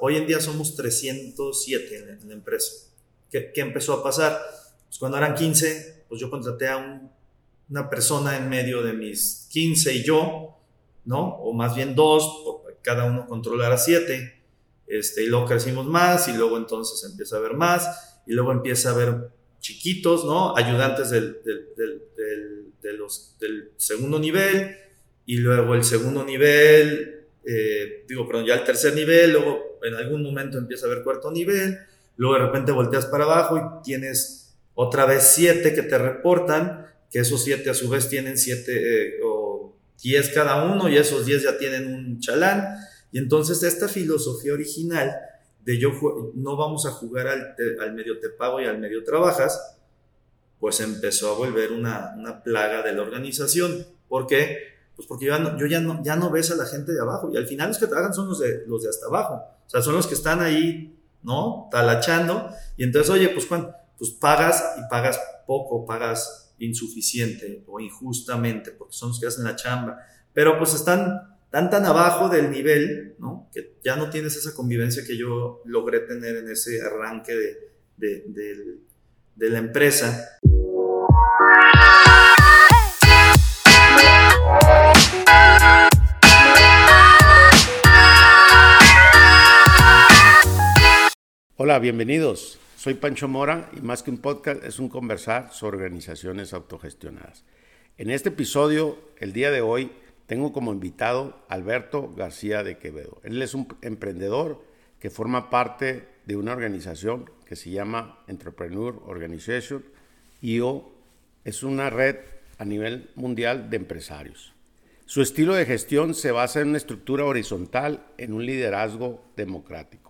Hoy en día somos 307 en, la empresa. ¿Qué, empezó a pasar? Pues cuando eran 15, pues yo contraté a una persona en medio de mis 15 y yo, ¿no? O más bien dos, cada uno controlara siete. Este, y luego crecimos más y luego entonces empieza a haber más y luego empieza a haber chiquitos, ¿no? Ayudantes del, de los, del segundo nivel y luego el segundo nivel, eh, digo, perdón, ya el tercer nivel, luego en algún momento empieza a haber cuarto nivel, luego de repente volteas para abajo y tienes otra vez siete que te reportan, que esos siete a su vez tienen siete eh, o diez cada uno y esos diez ya tienen un chalán. Y entonces esta filosofía original de yo no vamos a jugar al, al medio te pago y al medio trabajas, pues empezó a volver una, una plaga de la organización. ¿Por qué? Pues porque yo, ya no, ya, no, ves a la gente de abajo y al final los que trabajan son los de, los de hasta abajo. O sea, son los que están ahí, ¿no? Talachando. Y entonces, oye, pues cuando, pues pagas y pagas poco, pagas insuficiente o injustamente, porque son los que hacen la chamba. Pero pues están tan tan abajo del nivel, ¿no? Que ya no tienes esa convivencia que yo logré tener en ese arranque de, de, de la empresa. Hola, bienvenidos. Soy Pancho Mora y más que un podcast es un conversar sobre organizaciones autogestionadas. En este episodio, el día de hoy, tengo como invitado Alberto García de Quevedo. Él es un emprendedor que forma parte de una organización que se llama Entrepreneur Organization y es una red a nivel mundial de empresarios. Su estilo de gestión se basa en una estructura horizontal, en un liderazgo democrático.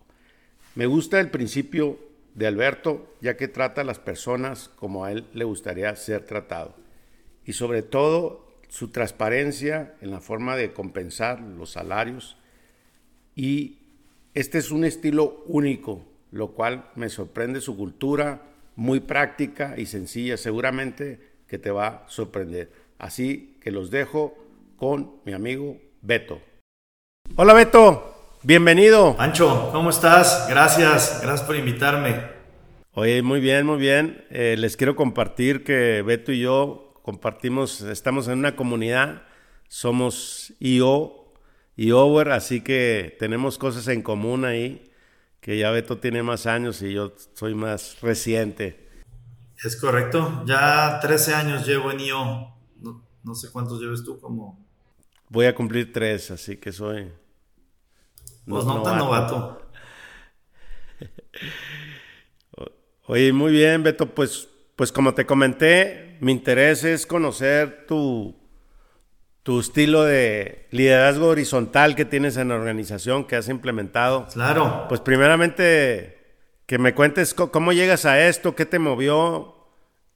Me gusta el principio de Alberto, ya que trata a las personas como a él le gustaría ser tratado. Y sobre todo su transparencia en la forma de compensar los salarios. Y este es un estilo único, lo cual me sorprende su cultura, muy práctica y sencilla, seguramente que te va a sorprender. Así que los dejo con mi amigo Beto. Hola Beto, Bienvenido. Pancho, ¿cómo estás? Gracias, gracias por invitarme. Oye, muy bien, muy bien. Eh, les quiero compartir que Beto y yo compartimos, estamos en una comunidad, somos IO, IOWER, así que tenemos cosas en común ahí, que ya Beto tiene más años y yo soy más reciente. Es correcto, ya 13 años llevo en IO, no, no sé cuántos lleves tú como... Voy a cumplir tres, así que soy pues no, tan novato. Oye, muy bien, Beto. Pues, pues como te comenté, mi interés es conocer tu, tu estilo de liderazgo horizontal que tienes en la organización, que has implementado. Claro. Pues primeramente, que me cuentes cómo llegas a esto, qué te movió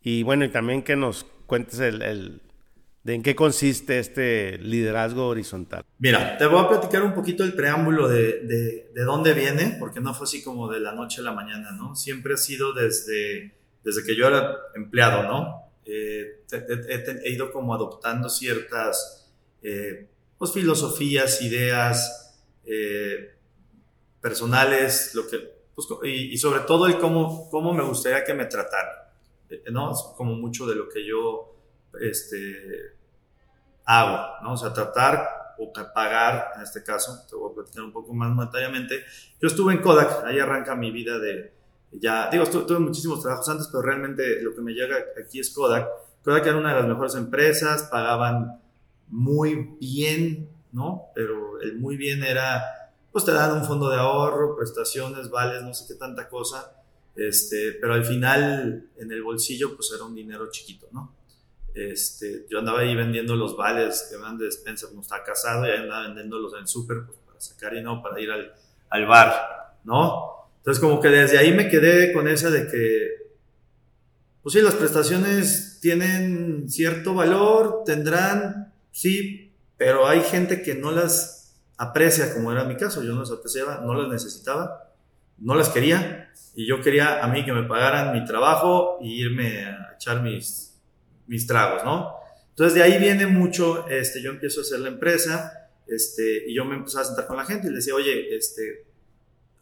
y bueno, y también que nos cuentes el de en qué consiste este liderazgo horizontal. Mira, te voy a platicar un poquito el preámbulo de, de, dónde viene, porque no fue así como de la noche a la mañana, ¿no? Siempre ha sido desde, desde que yo era empleado, ¿no? Eh, he, ido como adoptando ciertas eh, pues, filosofías, ideas eh, personales, lo que, pues, y, y, sobre todo el cómo, cómo me gustaría que me trataran, ¿no? Es como mucho de lo que yo este, hago, ¿no? O sea, tratar o pagar, en este caso, te voy a platicar un poco más monetariamente. Yo estuve en Kodak, ahí arranca mi vida de, ya, digo, tuve muchísimos trabajos antes, pero realmente lo que me llega aquí es Kodak. Kodak era una de las mejores empresas, pagaban muy bien, ¿no? Pero el muy bien era, pues te dan un fondo de ahorro, prestaciones, vales, no sé qué tanta cosa, este, pero al final en el bolsillo pues era un dinero chiquito, ¿no? Este, yo andaba ahí vendiendo los vales que van de despensa, como estaba casado, y andaba vendiéndolos en el súper pues, para sacar y no, para ir al, al bar, ¿no? Entonces, como que desde ahí me quedé con esa de que, pues sí, las prestaciones tienen cierto valor, tendrán, sí, pero hay gente que no las aprecia, como era mi caso, yo no las apreciaba, no las necesitaba, no las quería, y yo quería a mí que me pagaran mi trabajo y irme a echar mis mis tragos, ¿no? Entonces de ahí viene mucho, este, yo empiezo a hacer la empresa, este, y yo me empecé a sentar con la gente y le decía, oye, este,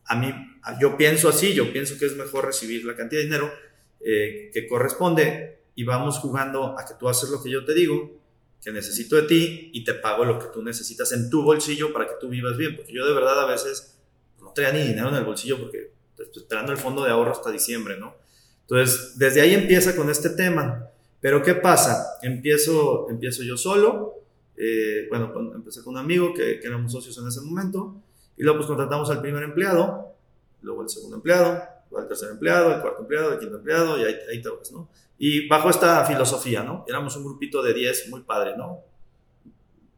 a mí, yo pienso así, yo pienso que es mejor recibir la cantidad de dinero eh, que corresponde y vamos jugando a que tú haces lo que yo te digo, que necesito de ti y te pago lo que tú necesitas en tu bolsillo para que tú vivas bien, porque yo de verdad a veces no traía ni dinero en el bolsillo porque estoy esperando el fondo de ahorro hasta diciembre, ¿no? Entonces, desde ahí empieza con este tema. Pero ¿qué pasa? Empiezo, empiezo yo solo, eh, bueno, empecé con un amigo que, que, éramos socios en ese momento, y luego pues contratamos al primer empleado, luego el segundo empleado, luego el tercer empleado, el cuarto empleado, el quinto empleado, y ahí, ahí te vas, ¿no? Y bajo esta filosofía, ¿no? Éramos un grupito de 10 muy padre, ¿no?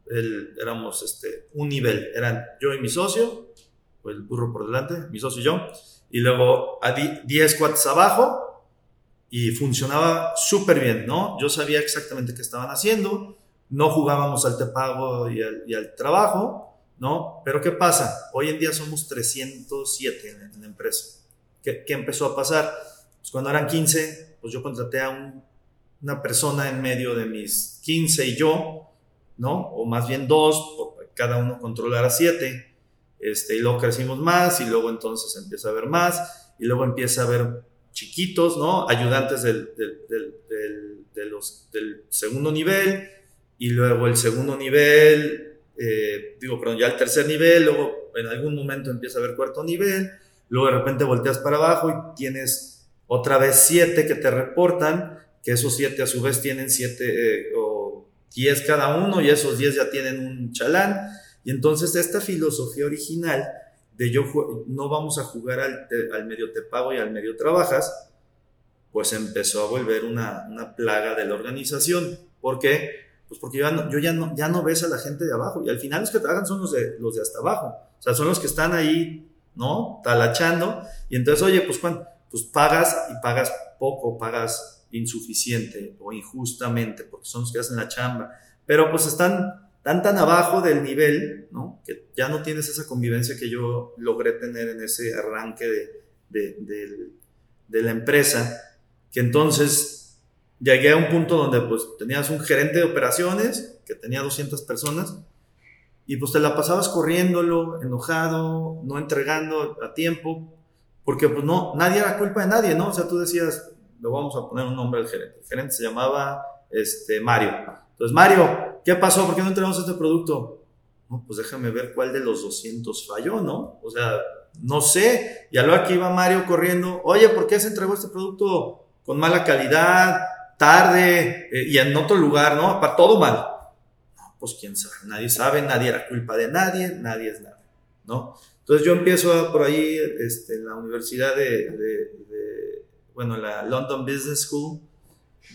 El, éramos este, un nivel, eran yo y mi socio, el burro por delante, mi socio y yo, y luego a 10 cuates abajo, y funcionaba súper bien, ¿no? Yo sabía exactamente qué estaban haciendo, no jugábamos al te pago y al, y al trabajo, ¿no? Pero ¿qué pasa? Hoy en día somos 307 en, en la empresa. ¿Qué, ¿Qué, empezó a pasar? Pues cuando eran 15, pues yo contraté a un, una persona en medio de mis 15 y yo, ¿no? O más bien dos, cada uno controlar a siete, este, y luego crecimos más, y luego entonces empieza a haber más, y luego empieza a haber chiquitos, ¿no? Ayudantes del, del, del, segundo nivel, y luego el segundo nivel, eh, digo, perdón, ya el tercer nivel, luego en algún momento empieza a haber cuarto nivel, luego de repente volteas para abajo y tienes otra vez siete que te reportan, que esos siete a su vez tienen siete eh, o diez cada uno y esos diez ya tienen un chalán. Y entonces esta filosofía original de yo no vamos a jugar al, al medio te pago y al medio trabajas, pues empezó a volver una, una plaga de la organización. ¿Por qué? Pues porque yo, ya no, yo ya, no, ya ves a la gente de abajo y al final los que trabajan son los de, los de hasta abajo. O sea, son los que están ahí, ¿no? Talachando. Y entonces, oye, pues cuando pues pagas y pagas poco, pagas insuficiente o injustamente, porque son los que hacen la chamba, pero pues están tan tan abajo del nivel, ¿no? Que ya no tienes esa convivencia que yo logré tener en ese arranque de, de, de, de la empresa, que entonces llegué a un punto donde pues tenías un gerente de operaciones que tenía 200 personas y pues te la pasabas corriéndolo, enojado, no entregando a tiempo, porque pues no, nadie era culpa de nadie, ¿no? O sea, tú decías, le vamos a poner un nombre al gerente. El gerente se llamaba este, Mario. Entonces, Mario, ¿qué pasó? ¿Por qué no entregamos este producto? Pues déjame ver cuál de los 200 falló, ¿no? O sea, no sé. Y a lo que iba Mario corriendo, oye, ¿por qué se entregó este producto con mala calidad, tarde eh, y en otro lugar, ¿no? Para todo mal. Pues quién sabe, nadie sabe, nadie era culpa de nadie, nadie es nada, ¿no? Entonces yo empiezo por ahí este, en la universidad de, bueno, la London Business School,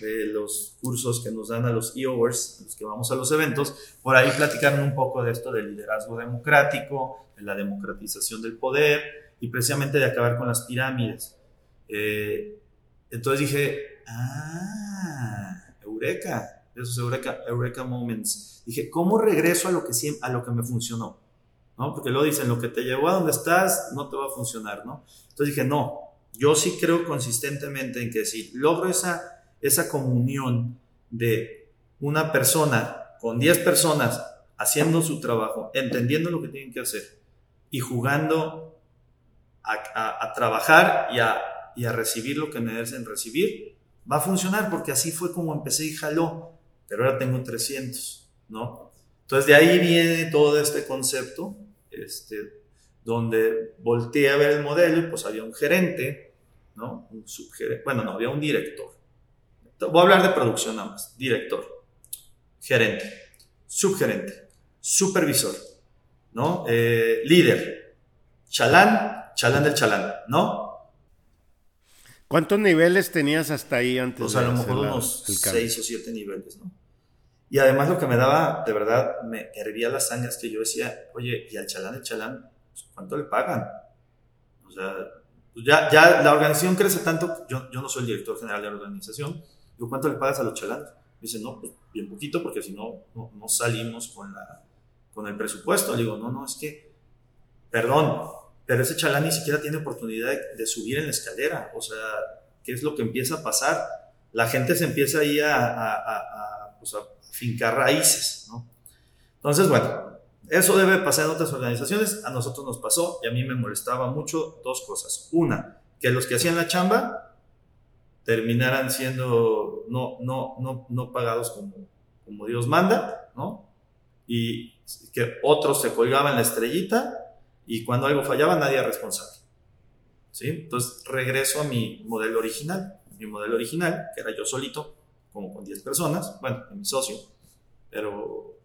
de los cursos que nos dan a los EOers, los que vamos a los eventos, por ahí platicaron un poco de esto del liderazgo democrático, de la democratización del poder y precisamente de acabar con las pirámides. Eh, entonces dije, ah, Eureka, esos Eureka, Eureka Moments. Dije, ¿cómo regreso a lo que, a lo que me funcionó? ¿no? Porque luego dicen, lo que te llevó a donde estás no te va a funcionar, ¿no? Entonces dije, no, yo sí creo consistentemente en que si logro esa, esa comunión de una persona con 10 personas haciendo su trabajo, entendiendo lo que tienen que hacer y jugando a, trabajar y a, recibir lo que me merecen recibir, va a funcionar porque así fue como empecé y jaló, pero ahora tengo 300, ¿no? Entonces de ahí viene todo este concepto este, donde volteé a ver el modelo y pues había un gerente, ¿no? Un bueno, no, había un director. Voy a hablar de producción nada más. Director, gerente, subgerente, supervisor, ¿no? Eh, líder, chalán, chalán del chalán, ¿no? ¿Cuántos niveles tenías hasta ahí antes? Pues a lo mejor unos seis o siete niveles, ¿no? Y además lo que me daba, de verdad, me hervía las sangre que yo decía, oye, ¿y al chalán, el chalán, pues, cuánto le pagan? O sea, pues ya, ya la organización crece tanto, yo, yo no soy el director general de la organización, digo, ¿cuánto le pagas a los chalanes? Me dice, no, pues bien poquito, porque si no, no, no salimos con, la, con el presupuesto. Le digo, no, no, es que, perdón, pero ese chalán ni siquiera tiene oportunidad de, de subir en la escalera. O sea, ¿qué es lo que empieza a pasar? La gente se empieza ahí a, a, a, a, pues fincar raíces, ¿no? Entonces, bueno, Eso debe pasar en otras organizaciones, a nosotros nos pasó y a mí me molestaba mucho dos cosas. Una, que los que hacían la chamba terminaran siendo no, no, no, no pagados como, como Dios manda, ¿no? Y que otros se colgaban la estrellita y cuando algo fallaba nadie era responsable. ¿Sí? Entonces regreso a mi modelo original. Mi modelo original, que era yo solito, como con 10 personas, bueno, mi socio, pero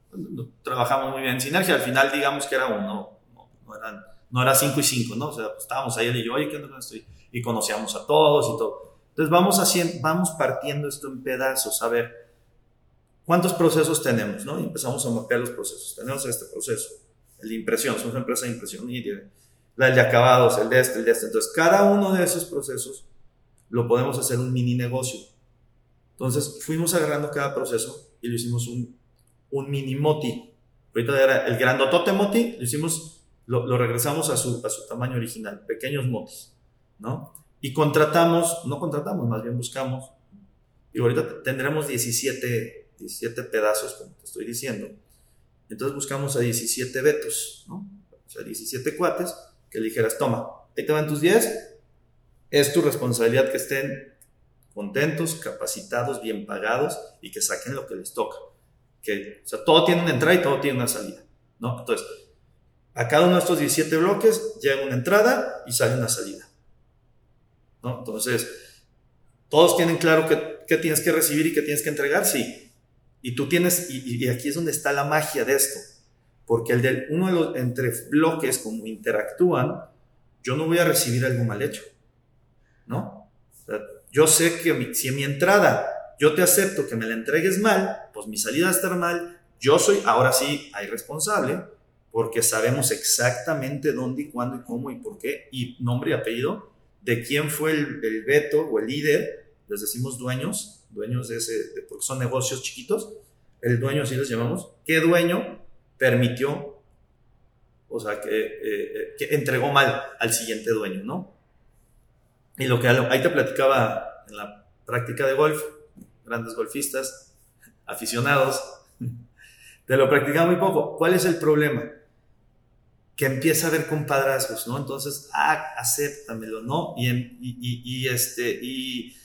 trabajamos muy bien en sinergia. Al final, digamos que era uno, no, no, eran, no era 5 y 5, ¿no? O sea, pues, estábamos ahí él y yo, oye, ¿qué onda estoy? Y conocíamos a todos y todo. Entonces vamos, haciendo, vamos partiendo esto en pedazos, a ver cuántos procesos tenemos, ¿no? Y empezamos a mapear los procesos. Tenemos este proceso, el de impresión, somos una empresa de impresión y de, el de acabados, el de este, el de este. Entonces, cada uno de esos procesos lo podemos hacer un mini negocio. Entonces, fuimos agarrando cada proceso y lo hicimos un, un mini moti. Ahorita era el grandotote moti, lo hicimos, lo, lo regresamos a su, a su tamaño original, pequeños motis, ¿no? Y contratamos, no contratamos, más bien buscamos, y ahorita tendremos 17, 17 pedazos, como te estoy diciendo. Entonces buscamos a 17 vetos, ¿no? O sea, 17 cuates que dijeras, toma, ahí te van tus 10, es tu responsabilidad que estén contentos, capacitados, bien pagados y que saquen lo que les toca. Que, o sea, todo tiene una entrada y todo tiene una salida, ¿no? Entonces, a cada uno de estos 17 bloques llega una entrada y sale una salida, Entonces, todos tienen claro qué, tienes que recibir y qué tienes que entregar, sí. Y tú tienes, y, aquí es donde está la magia de esto, porque el del uno de los, entre bloques, como interactúan, yo no voy a recibir algo mal hecho, ¿no? Yo sé que si en mi entrada yo te acepto que me la entregues mal, pues mi salida va a estar mal. Yo soy, ahora sí, responsable, porque sabemos exactamente dónde y cuándo y cómo y por qué, y nombre y apellido, de quién fue el, veto o el líder, les decimos dueños, dueños de ese, porque son negocios chiquitos, el dueño así les llamamos, qué dueño permitió, o sea, que, eh, eh, que entregó mal al siguiente dueño, ¿no? Y lo que ahí te platicaba en la práctica de golf, grandes golfistas, aficionados, te lo practicaba muy poco. ¿Cuál es el problema? Que empieza a haber compadrazgos, ¿no? Entonces, ah, acéptamelo, ¿no? Y, y, este, y,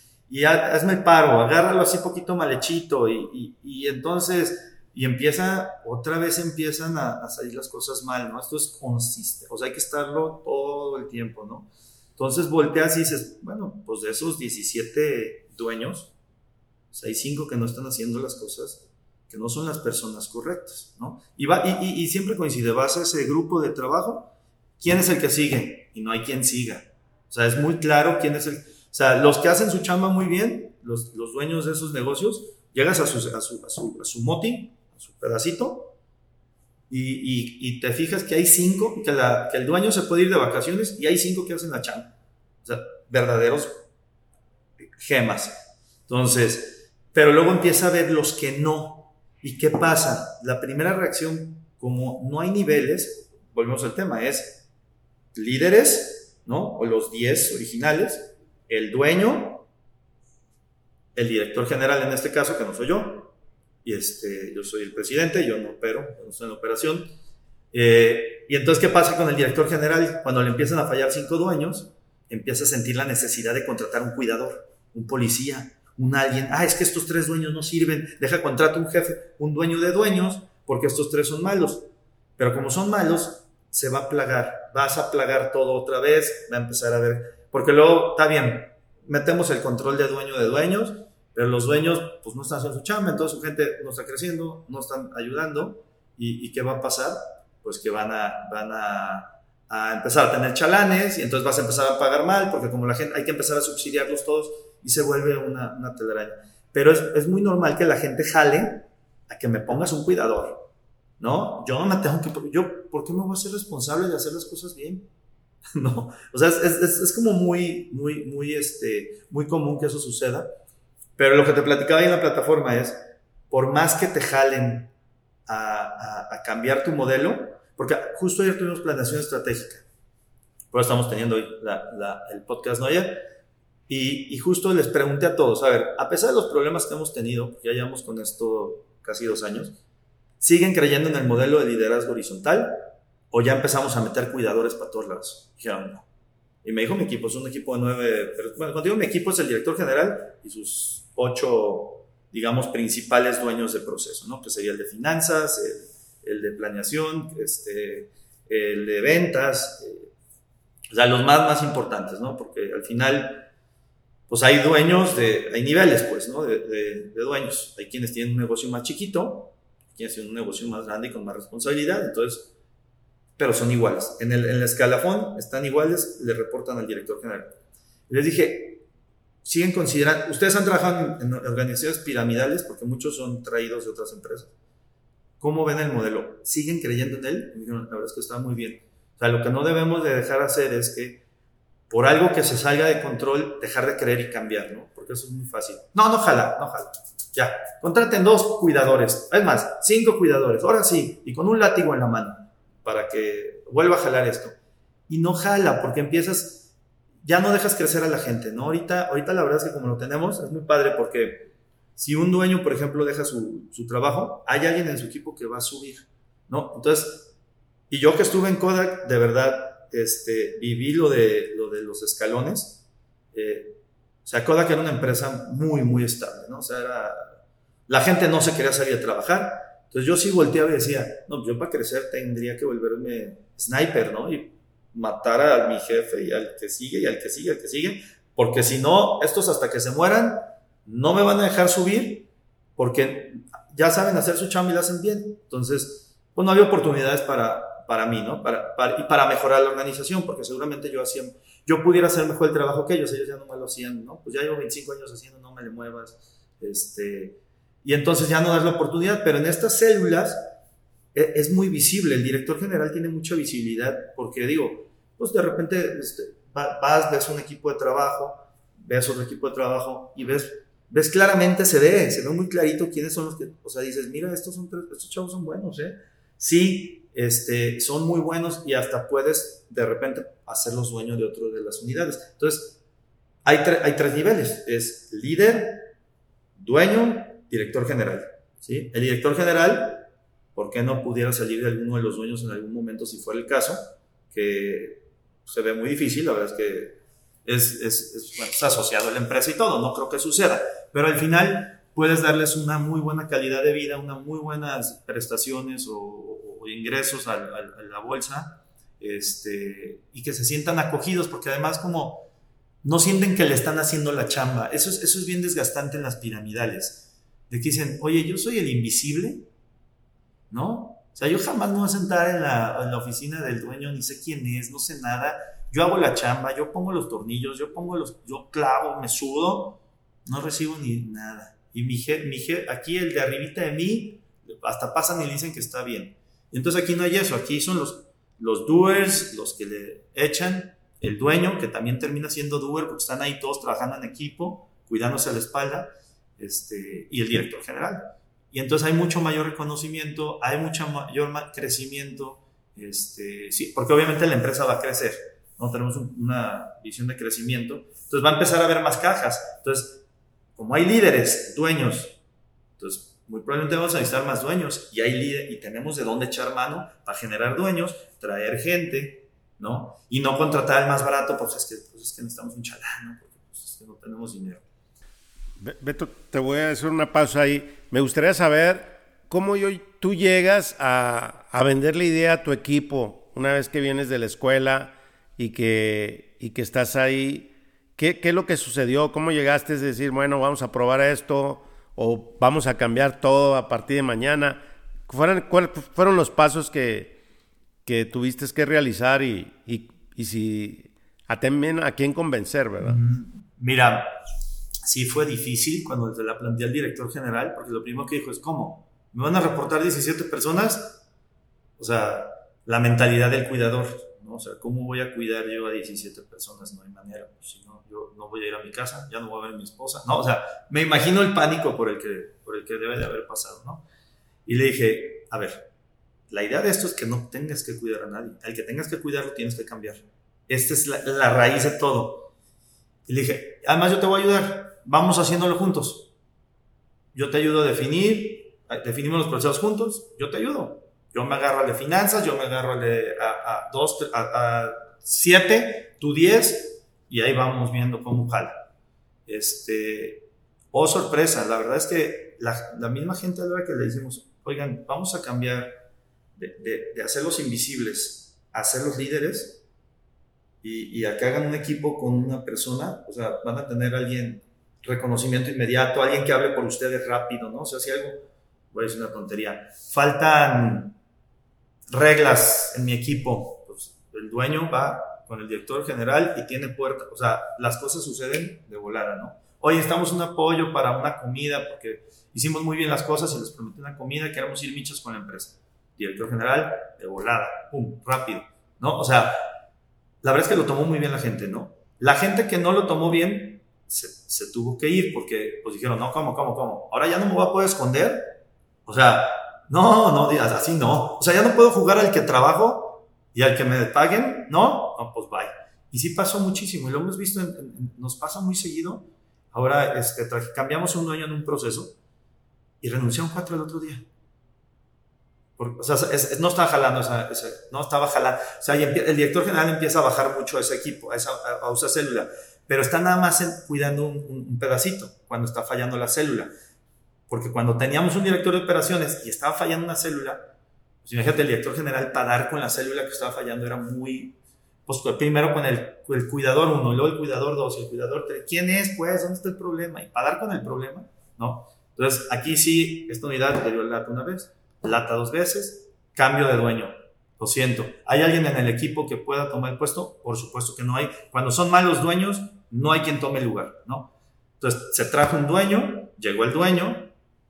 hazme el paro, agárralo así poquito malechito, y, y, entonces, y empieza, otra vez empiezan a, salir las cosas mal, ¿no? Esto es consiste, o sea, hay que estarlo todo el tiempo, ¿no? Entonces volteas y dices, bueno, pues de esos 17 dueños, hay 5 que no están haciendo las cosas, que no son las personas correctas, ¿no? Y, va, y, siempre coincide, vas a ese grupo de trabajo, ¿quién es el que sigue? Y no hay quien siga. O sea, es muy claro quién es el... O sea, los que hacen su chamba muy bien, los, los dueños de esos negocios, llegas a su, a su, a su, a su moti, a su pedacito, y, te fijas que hay cinco, que, que, el dueño se puede ir de vacaciones y hay cinco que hacen la chamba. O sea, verdaderos gemas. Entonces, pero luego empieza a ver los que no. ¿Y qué pasa? La primera reacción, como no hay niveles, volvemos al tema, es líderes, ¿no? O los 10 originales, el dueño, el director general en este caso, que no soy yo, y este, yo soy el presidente, yo no opero, no estoy en la operación. Eh, y entonces, ¿qué pasa con el director general? Cuando le empiezan a fallar cinco dueños, empieza a sentir la necesidad de contratar un cuidador, un policía, un alguien. Ah, es que estos tres dueños no sirven, deja contrato un jefe, un dueño de dueños, porque estos tres son malos. Pero como son malos, se va a plagar, vas a plagar todo otra vez, va a empezar a ver, porque luego, está bien, metemos el control de dueño de dueños, pero los dueños pues no están haciendo su chamba, entonces su gente no está creciendo, no están ayudando. ¿Y, qué va a pasar? Pues que van a, van a, a, empezar a tener chalanes y entonces vas a empezar a pagar mal porque como la gente hay que empezar a subsidiarlos todos y se vuelve una, una telaraña. Pero es, es muy normal que la gente jale a que me pongas un cuidador, ¿no? Yo no me tengo que... Yo, ¿Por qué me voy a ser responsable de hacer las cosas bien? no, o sea, es, es, es, como muy, muy, muy, este, muy común que eso suceda. Pero lo que te platicaba ahí en la plataforma es, por más que te jalen a, a, cambiar tu modelo, porque justo ayer tuvimos planeación estratégica, por eso estamos teniendo hoy la, el podcast, ¿no? Ayer, y, justo les pregunté a todos, a ver, a pesar de los problemas que hemos tenido, ya llevamos con esto casi dos años, ¿siguen creyendo en el modelo de liderazgo horizontal o ya empezamos a meter cuidadores para todos lados? Dijeron, no. Y me dijo mi equipo, es un equipo de nueve, pero bueno, cuando digo mi equipo es el director general y sus ocho, digamos, principales dueños de proceso, ¿no? Que sería el de finanzas, el, de planeación, este, el de ventas, eh, o sea, los más, más importantes, ¿no? Porque al final, pues hay dueños de, hay niveles, pues, ¿no? De, de, dueños. Hay quienes tienen un negocio más chiquito, quienes tienen un negocio más grande y con más responsabilidad, entonces, pero son iguales. En el, en el escalafón están iguales, le reportan al director general. les dije, siguen considerando, ustedes han trabajado en, organizaciones piramidales porque muchos son traídos de otras empresas. ¿Cómo ven el modelo? ¿Siguen creyendo en él? Y la verdad es que está muy bien. O sea, lo que no debemos de dejar hacer es que por algo que se salga de control, dejar de creer y cambiar, ¿no? Porque eso es muy fácil. No, no jala, no jala. Ya, contraten dos cuidadores, es más, cinco cuidadores, ahora sí, y con un látigo en la mano, para que vuelva a jalar esto. Y no jala, porque empiezas, ya no dejas crecer a la gente, ¿no? Ahorita, ahorita la verdad es que como lo tenemos, es muy padre porque si un dueño, por ejemplo, deja su, su trabajo, hay alguien en su equipo que va a subir, ¿no? Entonces, y yo que estuve en Kodak, de verdad, este, viví lo de, lo de los escalones. Eh, o sea, Kodak era una empresa muy, muy estable, ¿no? O sea, era, la gente no se quería salir a trabajar. Entonces yo sí volteaba y decía, no, yo para crecer tendría que volverme sniper, ¿no? Y matar a mi jefe y al que sigue y al que sigue, al que sigue. Porque si no, estos hasta que se mueran, no me van a dejar subir porque ya saben hacer su chamba y la hacen bien. Entonces, pues no había oportunidades para, para mí, ¿no? Para, y para mejorar la organización, porque seguramente yo hacía, yo pudiera hacer mejor el trabajo que ellos, ellos ya no me lo hacían, ¿no? Pues ya llevo 25 años haciendo, no me le muevas, este, y entonces ya no das la oportunidad, pero en estas células e, es, muy visible, el director general tiene mucha visibilidad, porque digo, pues de repente este, vas, ves un equipo de trabajo, ves otro equipo de trabajo y ves ves claramente, se ve, se ve muy clarito quiénes son los que, o sea, dices, mira, estos, son, estos chavos son buenos, ¿eh? Sí, este, son muy buenos y hasta puedes de repente hacerlos dueños de otro de las unidades. Entonces, hay, hay tres niveles, es líder, dueño, director general. ¿sí? El director general, ¿por qué no pudiera salir de alguno de los dueños en algún momento si fuera el caso? Que se ve muy difícil, la verdad es que es, es asociado a la empresa y todo, no creo que suceda, pero al final puedes darles una muy buena calidad de vida, unas muy buenas prestaciones o, ingresos a, la bolsa este, y que se sientan acogidos, porque además como no sienten que le están haciendo la chamba. Eso es, eso es bien desgastante en las piramidales. De que dicen, oye, yo soy el invisible, ¿no? O sea, yo jamás me voy a sentar en la, en la oficina del dueño, ni sé quién es, no sé nada. Yo hago la chamba, yo pongo los tornillos, yo pongo los, yo clavo, me sudo, no recibo ni nada. Y mi mi aquí el de arribita de mí, hasta pasan y dicen que está bien. Entonces aquí no hay eso, aquí son los, los doers, los que le echan, el dueño, que también termina siendo doer porque están ahí todos trabajando en equipo, cuidándose a la espalda, este, y el director general. Y entonces hay mucho mayor reconocimiento, hay mucho mayor crecimiento, este, sí, porque obviamente la empresa va a crecer, ¿no? Tenemos una visión de crecimiento, entonces va a empezar a haber más cajas. Entonces, como hay líderes, dueños, entonces muy probablemente vamos a necesitar más dueños y, hay y tenemos de dónde echar mano para generar dueños, traer gente, ¿no? Y no contratar al más barato, pues es que, pues es que necesitamos un chalán, ¿no? Porque pues es que no tenemos dinero. Beto, te voy a hacer una pausa ahí. Me gustaría saber cómo yo, tú llegas a, a vender la idea a tu equipo una vez que vienes de la escuela y que, y que estás ahí. ¿Qué, ¿Qué es lo que sucedió? ¿Cómo llegaste a decir, bueno, vamos a probar esto? O vamos a cambiar todo a partir de mañana. ¿Cuáles fueron los pasos que, que tuviste que realizar y, y, si a, a quién convencer, verdad? Mira, sí fue difícil cuando te la planteé al director general, porque lo primero que dijo es, ¿cómo? ¿Me van a reportar 17 personas? O sea, la mentalidad del cuidador, ¿no? O sea, ¿cómo voy a cuidar yo a 17 personas? No hay manera, pues, si no, yo no voy a ir a mi casa, ya no voy a ver a mi esposa, ¿no? O sea, me imagino el pánico por el que, por el que debe de haber pasado, ¿no? Y le dije, a ver, la idea de esto es que no tengas que cuidar a nadie. Al que tengas que cuidarlo tienes que cambiar. Esta es la, la raíz de todo. Y le dije, además yo te voy a ayudar, vamos haciéndolo juntos. Yo te ayudo a definir, definimos los procesos juntos, yo te ayudo. Yo me agarro de finanzas, yo me agarro a, a, dos, a, siete, tú diez, y ahí vamos viendo cómo jala. Este, oh sorpresa, la verdad es que la, la misma gente a la que le decimos, oigan, vamos a cambiar de, de, de hacerlos invisibles a hacerlos líderes y, y, a que hagan un equipo con una persona, o sea, van a tener alguien reconocimiento inmediato, alguien que hable por ustedes rápido, ¿no? O sea, si algo, voy a decir una tontería, faltan reglas en mi equipo, pues el dueño va con el director general y tiene puerta, o sea, las cosas suceden de volada, ¿no? Oye, estamos un apoyo para una comida porque hicimos muy bien las cosas y les prometí una comida, queremos ir michos con la empresa. Director general, de volada, pum, rápido, ¿no? O sea, la verdad es que lo tomó muy bien la gente, ¿no? La gente que no lo tomó bien se, tuvo que ir porque pues dijeron, no, ¿cómo, cómo, cómo? Ahora ya no me voy a poder esconder. O sea, no, no, así no. O sea, ya no puedo jugar al que trabajo y al que me paguen, ¿no? No, pues bye. Y sí pasó muchísimo y lo hemos visto, nos pasa muy seguido. Ahora este, cambiamos un dueño en un proceso y renunciaron cuatro el otro día. o sea, no estaba jalando, no estaba jalando. O sea, el director general empieza a bajar mucho a ese equipo, a esa, célula, pero está nada más cuidando un, pedacito cuando está fallando la célula. Porque cuando teníamos un director de operaciones y estaba fallando una célula, pues imagínate, el director general para dar con la célula que estaba fallando era muy, pues primero con el, el cuidador uno, luego el cuidador dos, y el cuidador tres. ¿Quién es, pues? ¿Dónde está el problema? Y para dar con el problema, ¿no? Entonces, aquí sí, esta unidad le dio lata una vez, lata dos veces, cambio de dueño. Lo siento. ¿Hay alguien en el equipo que pueda tomar el puesto? Por supuesto que no hay. Cuando son malos dueños, no hay quien tome el lugar, ¿no? Entonces, se trajo un dueño, llegó el dueño,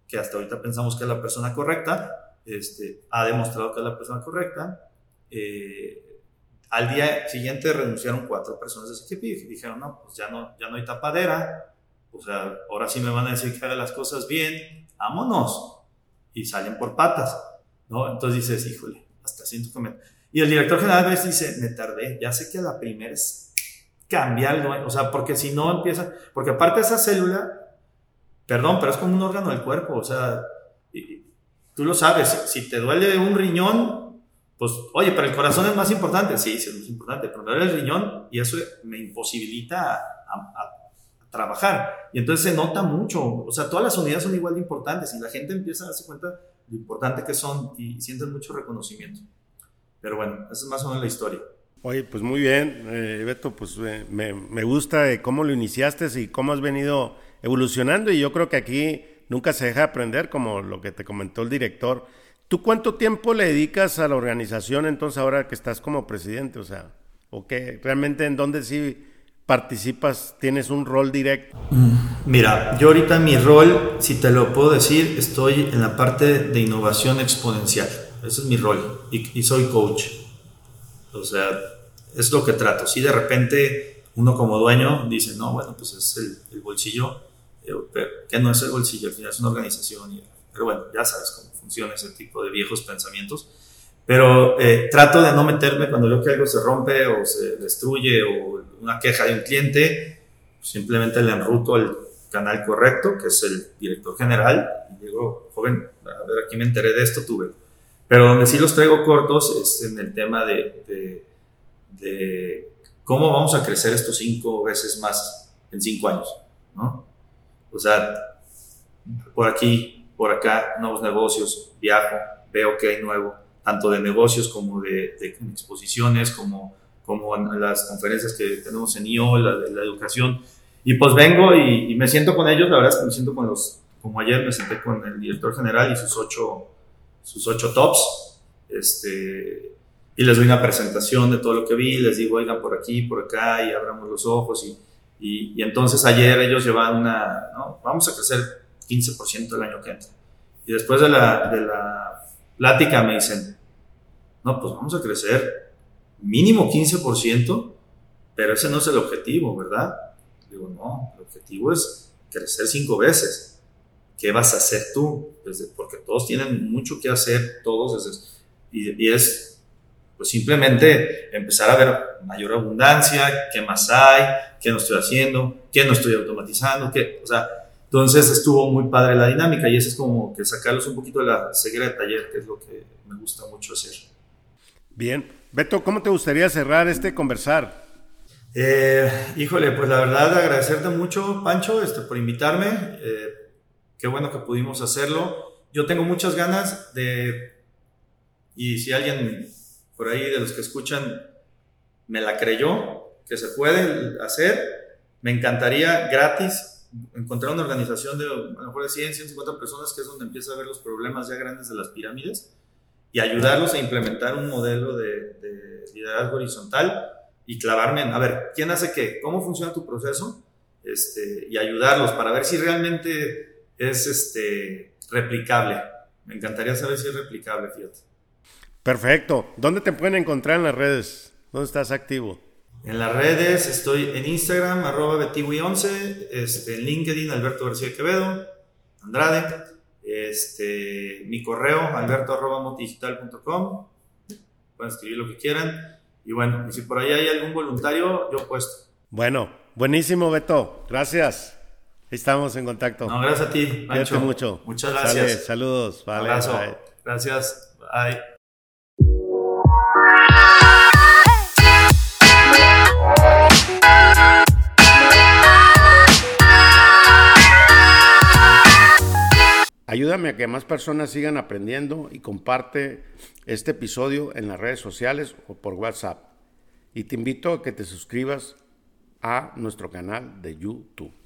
que hasta ahorita pensamos que es la persona correcta, este, ha demostrado que es la persona correcta. Eh, al día siguiente renunciaron cuatro personas de ese equipo y dijeron, no, pues ya no, ya no hay tapadera, o sea, ahora sí me van a decir que haga las cosas bien, vámonos. Y salen por patas, ¿no? Entonces dices, híjole, hasta siento que me... Y el director general a dice, me tardé, ya sé que la primera es cambiarlo, o sea, porque si no empieza, porque aparte esa célula Perdón, pero es como un órgano del cuerpo, o sea, tú lo sabes, si, te duele un riñón, pues, oye, pero el corazón es más importante, sí, sí es más importante, pero me duele el riñón y eso me imposibilita a, trabajar. Y entonces se nota mucho, o sea, todas las unidades son igual de importantes y la gente empieza a darse cuenta lo importante que son y sienten mucho reconocimiento. Pero bueno, esa es más o menos la historia. Oye, pues muy bien, eh, Beto, pues eh, me, gusta cómo lo iniciaste y cómo has venido evolucionando y yo creo que aquí nunca se deja aprender, como lo que te comentó el director. ¿Tú cuánto tiempo le dedicas a la organización entonces ahora que estás como presidente? O sea, ¿o qué? ¿Realmente en dónde sí participas, tienes un rol directo? Mm, mira, yo ahorita mi rol, si te lo puedo decir, estoy en la parte de innovación exponencial. Ese es mi rol y, soy coach. O sea, es lo que trato. Si de repente uno como dueño dice, no, bueno, pues es el, el bolsillo que no es el bolsillo, al final es una organización. pero bueno, ya sabes cómo funciona ese tipo de viejos pensamientos. Pero eh, trato de no meterme cuando veo que algo se rompe o se destruye o una queja de un cliente, simplemente le enruto al canal correcto, que es el director general, y digo, joven, a ver, aquí me enteré de esto, tuve. Pero donde sí los traigo cortos es en el tema de, de, de cómo vamos a crecer estos cinco veces más en cinco años, ¿no? O sea, por aquí, por acá, nuevos negocios, viajo, veo que hay nuevo, tanto de negocios como de, exposiciones, como, como en las conferencias que tenemos en IO, la, de la educación. Y pues vengo y, me siento con ellos, la verdad es que me siento con los, como ayer me senté con el director general y sus ocho, sus ocho tops, este, y les doy una presentación de todo lo que vi, les digo, oigan, por aquí, por acá, y abramos los ojos y y, entonces ayer ellos llevan una, ¿no? vamos a crecer 15% el año que entra. Y después de la, de la plática me dicen, no, pues vamos a crecer mínimo 15%, pero ese no es el objetivo, ¿verdad? Digo, no, el objetivo es crecer cinco veces. ¿Qué vas a hacer tú? porque todos tienen mucho que hacer, todos, y, y es pues simplemente empezar a ver mayor abundancia, qué más hay, qué no estoy haciendo, qué no estoy automatizando, qué, o sea, Entonces estuvo muy padre la dinámica y eso es como que sacarlos un poquito de la ceguera de taller, que es lo que me gusta mucho hacer. Bien. Beto, ¿cómo te gustaría cerrar este conversar? Eh, híjole, pues la verdad agradecerte mucho, Pancho, este, por invitarme. Eh, qué bueno que pudimos hacerlo. Yo tengo muchas ganas de, y si alguien por ahí de los que escuchan me la creyó, que se puede hacer, me encantaría gratis encontrar una organización de a lo mejor de 100, 150 personas, que es donde empieza a ver los problemas ya grandes de las pirámides, y ayudarlos a implementar un modelo de, de liderazgo horizontal y clavarme en, a ver, ¿quién hace qué? ¿Cómo funciona tu proceso? Este, y ayudarlos para ver si realmente es este, replicable. Me encantaría saber si es replicable, fíjate. Perfecto. ¿Dónde te pueden encontrar en las redes? ¿Dónde estás activo? En las redes estoy en Instagram, arroba betiwi11, este, en LinkedIn, Alberto García Quevedo, Andrade, este, mi correo, alberto arroba pueden escribir lo que quieran. Y bueno, y si por ahí hay algún voluntario, yo puesto. Bueno, buenísimo, Beto. Gracias. Estamos en contacto. No, gracias a ti, Cuídate mucho. Muchas gracias. Sale, saludos. Vale, Abrazo. bye. Gracias. Bye. Ayúdame a que más personas sigan aprendiendo y comparte este episodio en las redes sociales o por WhatsApp. Y te invito a que te suscribas a nuestro canal de YouTube.